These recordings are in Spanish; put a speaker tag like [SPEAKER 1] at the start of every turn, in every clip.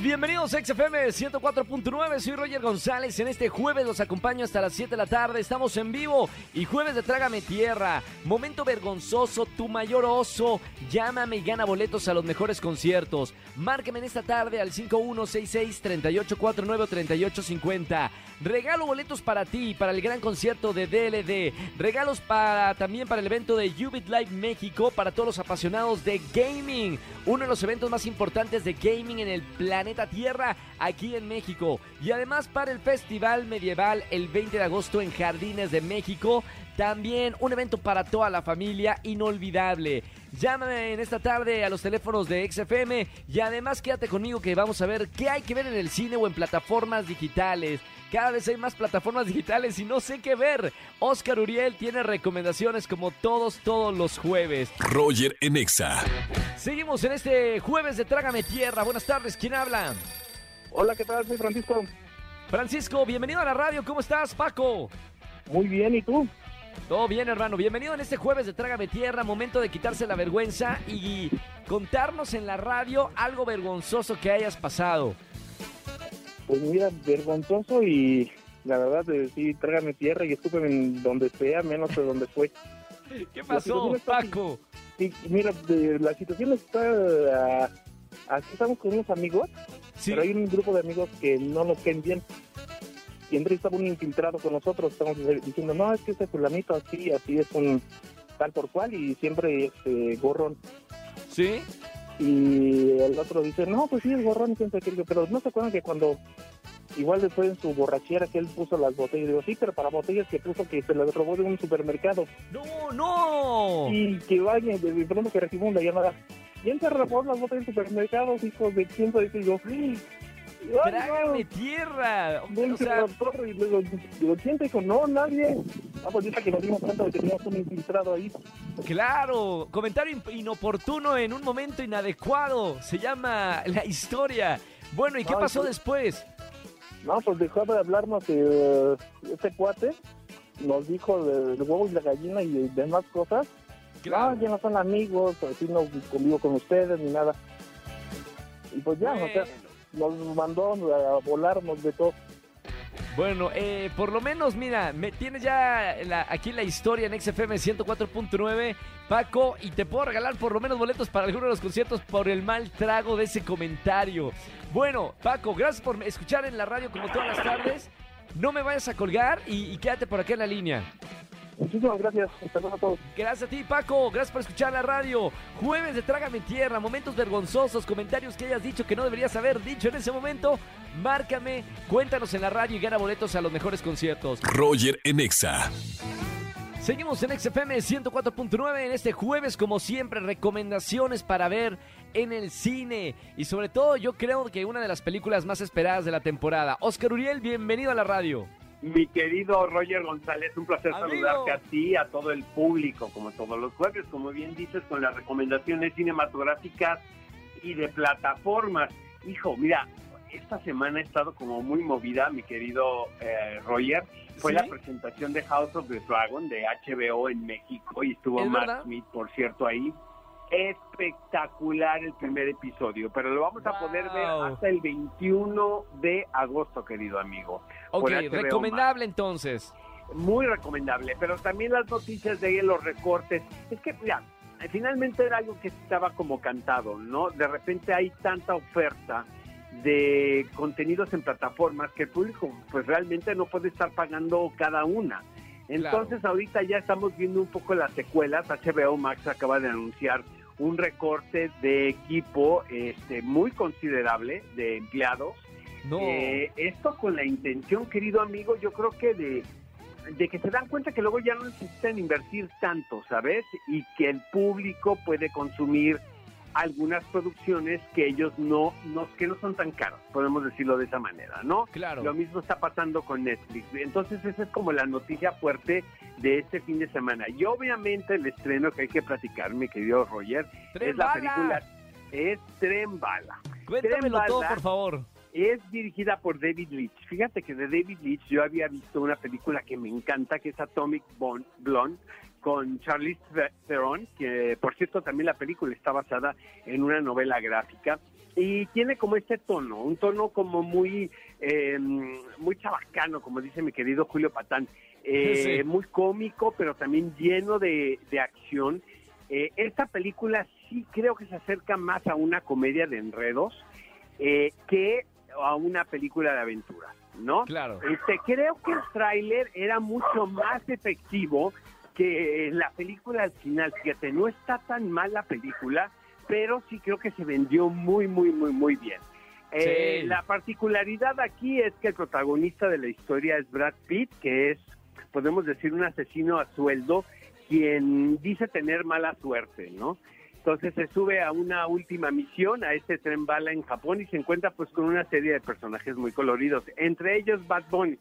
[SPEAKER 1] Bienvenidos a XFM 104.9, soy Roger González, en este jueves los acompaño hasta las 7 de la tarde, estamos en vivo. Y jueves de Trágame Tierra, momento vergonzoso, tu mayor oso, llámame y gana boletos a los mejores conciertos, márqueme en esta tarde al 5166-3849-3850, regalo boletos para ti, para el gran concierto de DLD, regalos para también para el evento de Ubit Live México, para todos los apasionados de gaming, uno de los eventos más importantes de gaming en el planeta Tierra aquí en México. Y además para el Festival Medieval el 20 de agosto en Jardines de México. También un evento para toda la familia inolvidable. Llámame en esta tarde a los teléfonos de XFM y además quédate conmigo que vamos a ver qué hay que ver en el cine o en plataformas digitales. Cada vez hay más plataformas digitales y no sé qué ver. Oscar Uriel tiene recomendaciones como todos, todos los jueves.
[SPEAKER 2] Roger en Exa.
[SPEAKER 1] Seguimos en este jueves de Trágame Tierra. Buenas tardes, ¿quién habla?
[SPEAKER 3] Hola, ¿qué tal? Soy Francisco.
[SPEAKER 1] Francisco, bienvenido a la radio. ¿Cómo estás, Paco?
[SPEAKER 3] Muy bien, ¿y tú?
[SPEAKER 1] Todo bien, hermano. Bienvenido en este jueves de Trágame Tierra. Momento de quitarse la vergüenza y contarnos en la radio algo vergonzoso que hayas pasado.
[SPEAKER 3] Pues mira, vergonzoso y la verdad, eh, sí, trágame tierra y escúpeme en donde sea, menos de donde fue.
[SPEAKER 1] ¿Qué pasó. Paco?
[SPEAKER 3] Sí, mira, de- la situación está... ah, aquí estamos con unos amigos,
[SPEAKER 1] Sí.
[SPEAKER 3] pero hay un grupo de amigos que no nos caen bien. Y entre estaba un infiltrado con nosotros, estamos diciendo, no, es que ese fulanito así, así es un tal por cual y siempre es eh, gorrón.
[SPEAKER 1] ¿Sí?
[SPEAKER 3] Y el otro dice, no, pues sí, es gorrón, siempre pero no se acuerdan que cuando, igual después en su borrachera que él puso las botellas, digo, sí, pero para botellas que puso que se las robó de un supermercado.
[SPEAKER 1] ¡No, no!
[SPEAKER 3] Y que vaya, de pronto que recibimos la llamada, ¿quién se robó las botellas del supermercado, hijos de quién sabe qué?" Y yo, ¡ay,
[SPEAKER 1] ¡Trágame tierra! O sea,
[SPEAKER 3] y luego, digo, ¿quién te dijo? No, nadie. Ah, pues que nos dimos cuenta de que teníamos un infiltrado ahí.
[SPEAKER 1] claro, comentario in- inoportuno en un momento inadecuado. Se llama la historia. Bueno, ¿y qué pasó después?
[SPEAKER 3] No, pues dejó de hablarnos eh, este cuate, nos dijo del huevo y la gallina y demás cosas.
[SPEAKER 1] Claro.
[SPEAKER 3] No, ya no son amigos, así no convivo con ustedes ni nada. Y pues ya, o sea, nos mandó a volar, nos vetó.
[SPEAKER 1] Bueno, eh, por lo menos, mira, me tienes ya aquí la historia en XFM 104.9, Paco, y te puedo regalar por lo menos boletos para alguno de los conciertos por el mal trago de ese comentario. Bueno, Paco, gracias por escuchar en la radio como todas las tardes. No me vayas a colgar y quédate por aquí en la línea.
[SPEAKER 3] Muchísimas gracias, hasta luego a todos.
[SPEAKER 1] Gracias a ti, Paco. Gracias por escuchar la radio. Jueves de Trágame Tierra, momentos vergonzosos, comentarios que hayas dicho que no deberías haber dicho en ese momento. Márcame, cuéntanos en la radio y gana boletos a los mejores conciertos.
[SPEAKER 2] Roger en Exa.
[SPEAKER 1] Seguimos en XFM 104.9 en este jueves, como siempre, recomendaciones para ver en el cine. Y sobre todo, yo creo que una de las películas más esperadas de la temporada. Oscar Uriel, bienvenido a la radio.
[SPEAKER 4] Mi querido Roger González, un placer
[SPEAKER 1] Amigo.
[SPEAKER 4] saludarte a ti, a todo el público, como todos los jueves, como bien dices, con las recomendaciones cinematográficas y de plataformas. Hijo, mira, esta semana he estado como muy movida, mi querido eh, Roger. Fue
[SPEAKER 1] ¿Sí?
[SPEAKER 4] la presentación de House of the Dragon de HBO en México y estuvo
[SPEAKER 1] ¿Es
[SPEAKER 4] Matt
[SPEAKER 1] verdad?
[SPEAKER 4] Smith, por cierto, ahí. Espectacular el primer episodio, pero lo vamos a poder ver hasta el 21 de agosto, querido amigo.
[SPEAKER 1] Ok, recomendable entonces.
[SPEAKER 4] muy recomendable, pero también las noticias de ahí, los recortes. Es que, mira, finalmente era algo que estaba como cantado, ¿no? De repente hay tanta oferta de contenidos en plataformas que el público pues realmente no puede estar pagando cada una. Entonces ahorita ya estamos viendo un poco las secuelas. HBO Max acaba de anunciar un recorte de equipo este, muy considerable de empleados
[SPEAKER 1] No.
[SPEAKER 4] eh, esto con la intención, querido amigo, yo creo que de, de que se dan cuenta que luego ya no necesitan invertir tanto, ¿sabes? Y que el público puede consumir algunas producciones que ellos no, no, que no son tan caras, podemos decirlo de esa manera, ¿no?
[SPEAKER 1] Claro.
[SPEAKER 4] Lo mismo está pasando con Netflix. Entonces esa es como la noticia fuerte de este fin de semana. Y obviamente el estreno que hay que platicar, mi querido Roger,
[SPEAKER 1] ¡Tren
[SPEAKER 4] es la película, es Tren Bala.
[SPEAKER 1] Cuéntamelo
[SPEAKER 4] Tren
[SPEAKER 1] todo, por favor.
[SPEAKER 4] Es dirigida por David Leitch. Fíjate que de David Leitch yo había visto una película que me encanta, que es Atomic Blonde, con Charlize Theron, que por cierto también la película está basada en una novela gráfica y tiene como este tono, un tono como muy eh, muy chabacano, como dice mi querido Julio Patán, eh, muy cómico, pero también lleno de, acción. Eh, esta película sí creo que se acerca más a una comedia de enredos que a una película de aventura, ¿no?
[SPEAKER 1] Claro.
[SPEAKER 4] Este, creo que el tráiler era mucho más efectivo que la película al final. Fíjate, no está tan mal la película, pero sí creo que se vendió muy, muy, muy, muy bien. Eh, la particularidad aquí es que el protagonista de la historia es Brad Pitt, que es, podemos decir, un asesino a sueldo, quien dice tener mala suerte, ¿no? Entonces se sube a una última misión, a este tren bala en Japón y se encuentra pues con una serie de personajes muy coloridos, entre ellos Bad Bunny,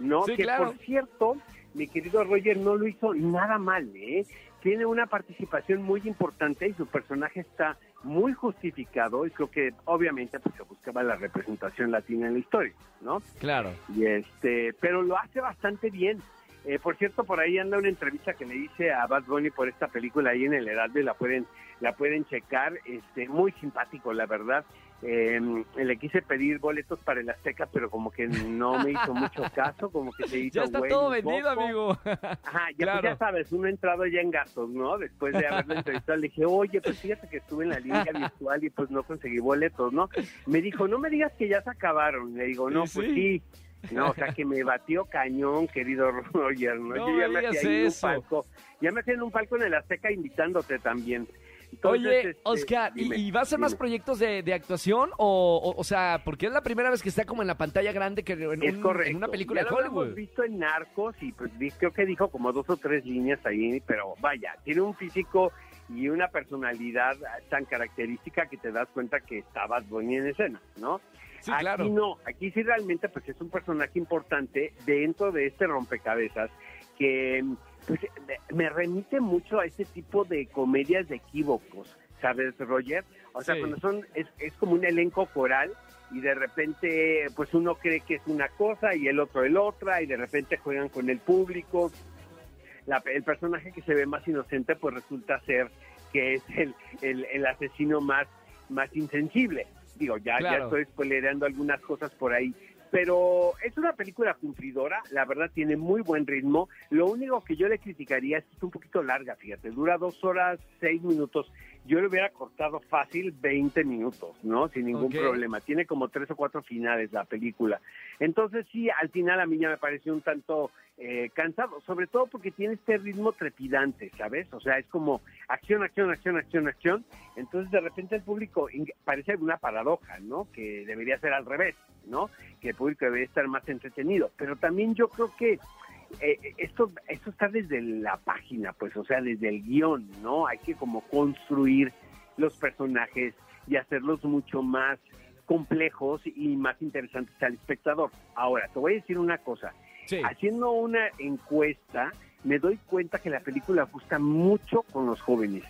[SPEAKER 4] ¿no? que por cierto, mi querido Roger no lo hizo nada mal, ¿eh? Tiene una participación muy importante y su personaje está muy justificado y creo que obviamente pues se buscaba la representación latina en la historia, ¿no?
[SPEAKER 1] Claro.
[SPEAKER 4] Y este, pero lo hace bastante bien. Eh, por cierto, por ahí anda una entrevista que le hice a Bad Bunny por esta película ahí en el Heraldo y la pueden, la pueden checar. Este, muy simpático, la verdad. Eh, le quise pedir boletos para el Azteca, pero como que no me hizo mucho caso, como que se hizo
[SPEAKER 1] Ya está todo vendido, amigo.
[SPEAKER 4] Ajá, ya, pues ya sabes, uno entrado ya en gastos, ¿no? Después de haberlo entrevistado, le dije, oye, pues fíjate que estuve en la línea virtual y pues no conseguí boletos, ¿no? Me dijo, no me digas que ya se acabaron. Le digo, no, pues sí no, o sea, que me batió cañón, querido Roger, ¿no?
[SPEAKER 1] Yo ya me hacía en un
[SPEAKER 4] palco. Ya me hacía en un palco en el Azteca invitándote también.
[SPEAKER 1] Oye, este, Oscar, ¿y, va a ser más proyectos de, actuación? O, o, sea, porque es la primera vez que está como en la pantalla grande que en, en una película
[SPEAKER 4] de
[SPEAKER 1] Hollywood.
[SPEAKER 4] Lo hemos visto en Narcos y pues creo que dijo como dos o tres líneas ahí, pero vaya, tiene un físico y una personalidad tan característica que te das cuenta que estabas bonito en escena, ¿no? aquí no, aquí sí realmente pues es un personaje importante dentro de este rompecabezas que pues, me remite mucho a este tipo de comedias de equívocos, ¿sabes, Roger? O sea, cuando son, es, es como un elenco coral y de repente pues uno cree que es una cosa y el otro el otra y de repente juegan con el público. El personaje que se ve más inocente pues resulta ser que es el, el, el asesino más, más insensible. Digo, ya, ya estoy spoilereando algunas cosas por ahí. Pero es una película cumplidora, la verdad tiene muy buen ritmo. Lo único que yo le criticaría es que es un poquito larga, fíjate, dura dos horas, seis minutos. Yo le hubiera cortado fácil 20 minutos, ¿no? Sin ningún problema. Tiene como tres o cuatro finales la película. Entonces sí, al final a mí ya me pareció un tanto eh, cansado, sobre todo porque tiene este ritmo trepidante, ¿sabes? O sea, es como acción, acción, acción, acción, acción. Entonces de repente el público parece una paradoja, ¿no? Que debería ser al revés, ¿no? Que el público debería estar más entretenido. Pero también yo creo que eh, esto, esto está desde la página, pues, o sea, desde el guion, ¿no? Hay que como construir los personajes y hacerlos mucho más complejos y más interesantes al espectador. Ahora, te voy a decir una cosa Haciendo una encuesta, me doy cuenta que la película gusta mucho con los jóvenes.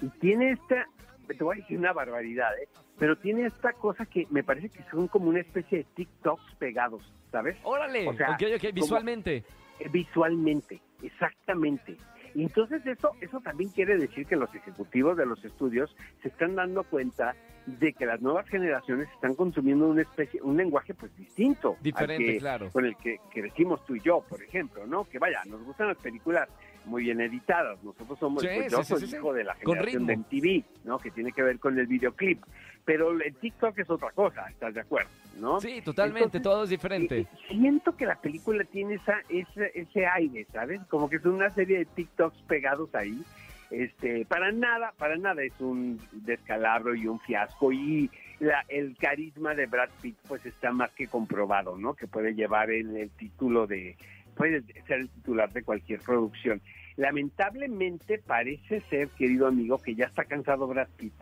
[SPEAKER 4] Y tiene esta, te voy a decir una barbaridad, ¿eh? pero tiene esta cosa que me parece que son como una especie de TikToks pegados, ¿sabes?
[SPEAKER 1] Órale, o sea, visualmente.
[SPEAKER 4] Eh, visualmente, exactamente. Entonces eso, eso también quiere decir que los ejecutivos de los estudios se están dando cuenta de que las nuevas generaciones están consumiendo una especie, un lenguaje pues distinto.
[SPEAKER 1] Diferente, claro.
[SPEAKER 4] Con el que crecimos tú y yo, por ejemplo, ¿no? Que vaya, nos gustan las películas muy bien editadas. Nosotros somos, pues, yo soy hijo de la generación de MTV, ¿no? Que tiene que ver con el videoclip. Pero el TikTok es otra cosa, ¿estás de acuerdo? ¿no?
[SPEAKER 1] Sí, totalmente, todo es diferente.
[SPEAKER 4] Siento que la película tiene esa, ese, ese aire, ¿sabes? Como que es una serie de TikToks pegados ahí. Este, para nada, para nada es un descalabro y un fiasco y la, el carisma de Brad Pitt pues está más que comprobado, ¿no? Que puede llevar el, el título de, puede ser el titular de cualquier producción. Lamentablemente parece ser, querido amigo, que ya está cansado Brad Pitt.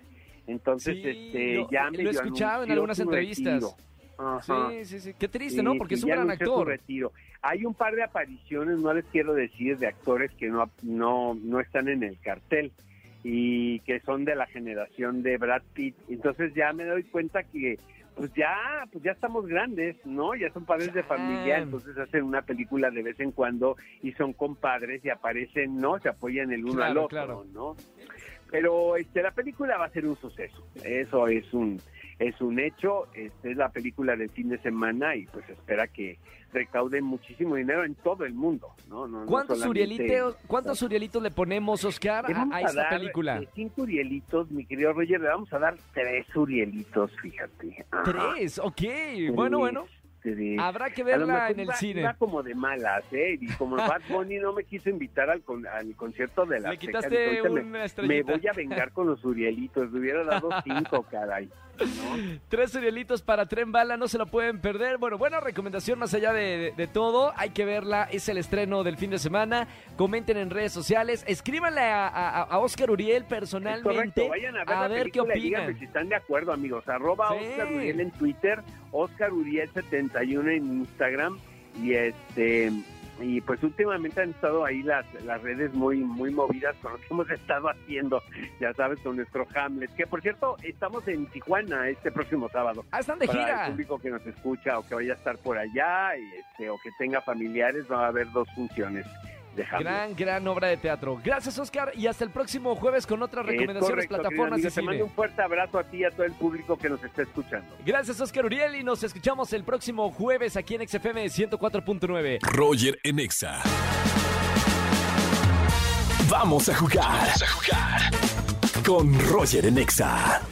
[SPEAKER 4] Entonces, este, ya me
[SPEAKER 1] lo he escuchado en algunas entrevistas. Sí, sí, sí. Qué triste, ¿no? Porque es un gran actor.
[SPEAKER 4] Retiro. Hay un par de apariciones, no les quiero decir, de actores que no, no, no están en el cartel y que son de la generación de Brad Pitt. Entonces ya me doy cuenta que pues ya, pues ya estamos grandes, ¿no? Ya son padres de familia, entonces hacen una película de vez en cuando y son compadres y aparecen, ¿no? Se apoyan el uno al otro, ¿no? Pero este, la película va a ser un suceso, eso es un es un hecho, este, es la película del fin de semana y pues espera que recauden muchísimo dinero en todo el mundo, ¿no? no
[SPEAKER 1] ¿Cuántos, urielitos, ¿Cuántos urielitos le ponemos, Oscar, a, esta película?
[SPEAKER 4] Cinco urielitos, mi querido Roger, le vamos a dar tres urielitos, fíjate.
[SPEAKER 1] Tres, ok, bueno, bueno. Habrá que verla en el cine.
[SPEAKER 4] Está como de malas, ¿eh? Y como Bad Bunny no me quiso invitar al, al concierto de la
[SPEAKER 1] Le quitaste una
[SPEAKER 4] me, me, voy a vengar con los Urielitos. Le hubiera dado cinco, caray.
[SPEAKER 1] Tres Urielitos para Tren Bala, no se lo pueden perder. Bueno, buena recomendación más allá de, todo. Hay que verla, es el estreno del fin de semana. Comenten en redes sociales, escríbanle a, Oscar Uriel personalmente.
[SPEAKER 4] Vayan a ver, qué opinan. si están de acuerdo, amigos. Arroba Oscar Uriel en Twitter, Oscar Uriel 71 en Instagram. Y este y pues últimamente han estado ahí las, las redes muy muy movidas con lo que hemos estado haciendo, ya sabes, con nuestro Hamlet, que por cierto, estamos en Tijuana este próximo sábado.
[SPEAKER 1] Ah, están de
[SPEAKER 4] Para el público que nos escucha o que vaya a estar por allá este, o que tenga familiares, va a haber dos funciones.
[SPEAKER 1] Gran, gran obra de teatro. Gracias, Oscar, y hasta el próximo jueves con otras recomendaciones, plataformas y
[SPEAKER 4] Te mando un fuerte abrazo a ti y a todo el público que nos está escuchando.
[SPEAKER 1] Gracias, Oscar Uriel, y nos escuchamos el próximo jueves aquí en XFM 104.9.
[SPEAKER 2] Roger en Exa. Vamos a jugar. Vamos a jugar. Con Roger en Exa.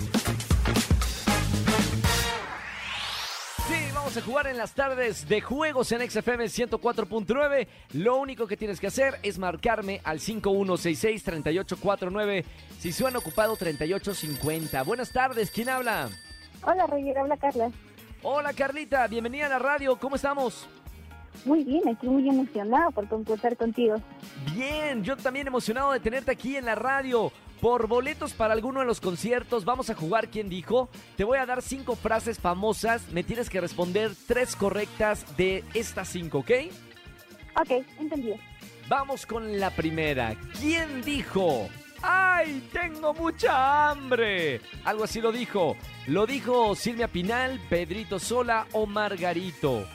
[SPEAKER 1] A jugar en las tardes de juegos en XFM 104.9. Lo único que tienes que hacer es marcarme al 5166-3849. Si suena ocupado, 3850. Buenas tardes, ¿quién habla?
[SPEAKER 5] Hola, Roger, habla Carla.
[SPEAKER 1] Hola, Carlita, bienvenida a la radio. ¿Cómo estamos?
[SPEAKER 5] Muy bien, estoy muy emocionado por concursar contigo.
[SPEAKER 1] Bien, yo también emocionado de tenerte aquí en la radio. Por boletos para alguno de los conciertos, vamos a jugar ¿Quién dijo? Te voy a dar cinco frases famosas. Me tienes que responder tres correctas de estas cinco, ¿ok?
[SPEAKER 5] Ok, entendido.
[SPEAKER 1] Vamos con la primera. ¿Quién dijo? ¡Ay, tengo mucha hambre! Algo así lo dijo. ¿Lo dijo Silvia Pinal, Pedrito Sola o Margarito?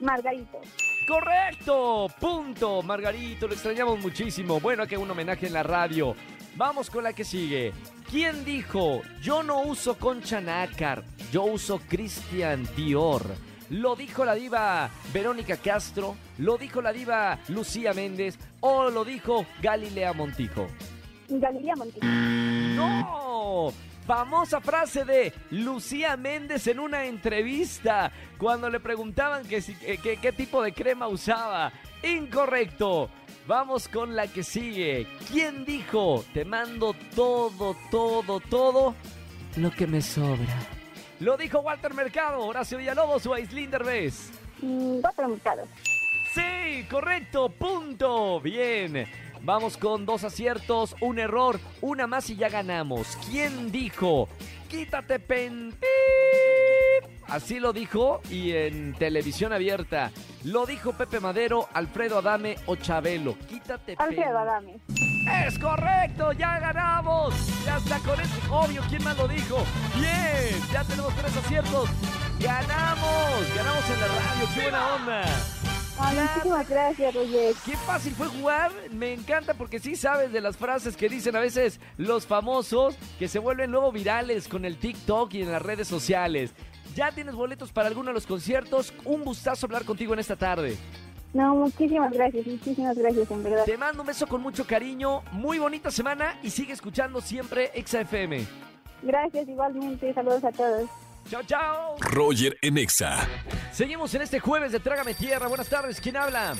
[SPEAKER 5] Margarito.
[SPEAKER 1] Correcto, punto. Margarito, lo extrañamos muchísimo. Bueno, que un homenaje en la radio. Vamos con la que sigue. ¿Quién dijo, yo no uso Concha Nácar, yo uso Christian Dior? ¿Lo dijo la diva Verónica Castro? ¿Lo dijo la diva Lucía Méndez? ¿O lo dijo Galilea Montijo?
[SPEAKER 5] Galilea Montijo.
[SPEAKER 1] ¡No! Famosa frase de Lucía Méndez en una entrevista cuando le preguntaban que, qué tipo de crema usaba. Incorrecto. Vamos con la que sigue. ¿Quién dijo? Te mando todo, todo, todo lo que me sobra. Lo dijo Walter Mercado, Horacio Villalobos o Aislinn Derbez.
[SPEAKER 5] Mm, Walter Mercado.
[SPEAKER 1] Sí, correcto, punto. Bien. Vamos con dos aciertos, un error, una más y ya ganamos. ¿Quién dijo? Quítate pen. Así lo dijo y en televisión abierta. Lo dijo Pepe Madero, Alfredo Adame o Chabelo. Quítate.
[SPEAKER 5] Alfredo Adame.
[SPEAKER 1] Es correcto, ya ganamos. Ya está con eso. Obvio, ¿quién más lo dijo? Bien, ya tenemos tres aciertos. Ganamos, ganamos en la radio. Qué buena onda.
[SPEAKER 5] Muchísimas gracias, Roger.
[SPEAKER 1] Qué fácil fue jugar. Me encanta porque sí sabes de las frases que dicen a veces los famosos que se vuelven luego virales con el TikTok y en las redes sociales. Ya tienes boletos para alguno de los conciertos. Un gustazo hablar contigo en esta tarde.
[SPEAKER 5] No, muchísimas gracias, muchísimas gracias, en verdad.
[SPEAKER 1] Te mando un beso con mucho cariño, muy bonita semana y sigue escuchando siempre ExaFM.
[SPEAKER 5] Gracias, igualmente, saludos a todos.
[SPEAKER 1] Chao, chao.
[SPEAKER 2] Roger en Exa.
[SPEAKER 1] Seguimos en este jueves de Trágame Tierra. Buenas tardes, ¿quién habla?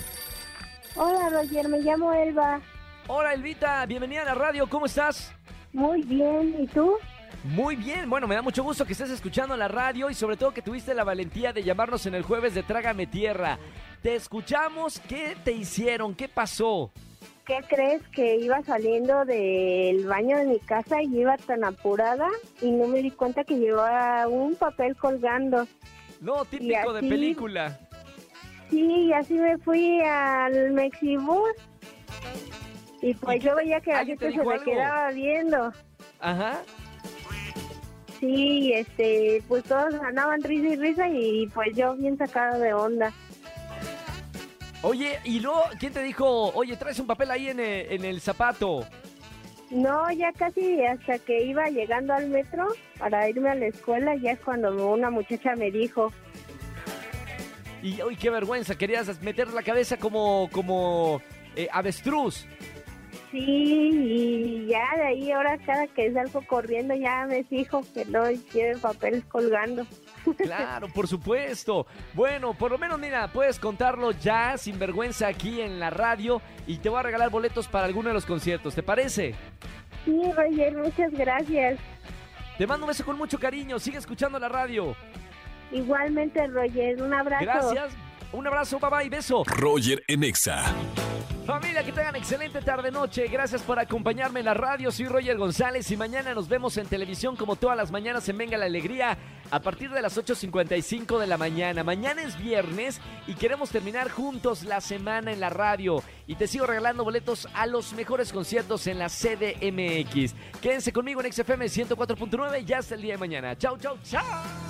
[SPEAKER 5] Hola, Roger, me llamo Elba.
[SPEAKER 1] Hola, Elvita, bienvenida a la radio, ¿cómo estás?
[SPEAKER 5] Muy bien, ¿y tú?
[SPEAKER 1] Muy bien, bueno, me da mucho gusto que estés escuchando la radio y sobre todo que tuviste la valentía de llamarnos en el jueves de Trágame Tierra. Te escuchamos, ¿qué te hicieron? ¿Qué pasó?
[SPEAKER 5] ¿Qué crees que iba saliendo del baño de mi casa y iba tan apurada y no me di cuenta que llevaba un papel colgando?
[SPEAKER 1] No, típico de película.
[SPEAKER 5] Sí, y así me fui al Mexibus y pues yo veía que la gente se me quedaba viendo.
[SPEAKER 1] Ajá.
[SPEAKER 5] Sí, este, pues todos ganaban risa y risa y pues yo bien sacada de onda.
[SPEAKER 1] Oye, y luego, ¿quién te dijo, oye, traes un papel ahí en el, en el zapato?
[SPEAKER 5] No, ya casi hasta que iba llegando al metro para irme a la escuela, ya es cuando una muchacha me dijo,
[SPEAKER 1] Y, uy, qué vergüenza, querías meter la cabeza como, como eh, avestruz.
[SPEAKER 5] sí, y ya de ahí ahora cada que salgo corriendo ya me fijo que no lleve papeles colgando.
[SPEAKER 1] Claro, por supuesto. Bueno, por lo menos, mira, puedes contarlo ya sin vergüenza aquí en la radio y te voy a regalar boletos para alguno de los conciertos, ¿te parece?
[SPEAKER 5] Sí, Roger, muchas gracias.
[SPEAKER 1] Te mando un beso con mucho cariño, sigue escuchando la radio.
[SPEAKER 5] Igualmente, Roger, un abrazo.
[SPEAKER 1] Gracias, un abrazo, bye bye, beso.
[SPEAKER 2] Roger en Exa.
[SPEAKER 1] Familia, que tengan excelente tarde-noche. Gracias por acompañarme en la radio. Soy Roger González y mañana nos vemos en televisión como todas las mañanas en Venga la Alegría a partir de las 8.55 de la mañana. Mañana es viernes y queremos terminar juntos la semana en la radio. Y te sigo regalando boletos a los mejores conciertos en la CDMX. Quédense conmigo en XFM 104.9 y hasta el día de mañana. Chau, chau, chau.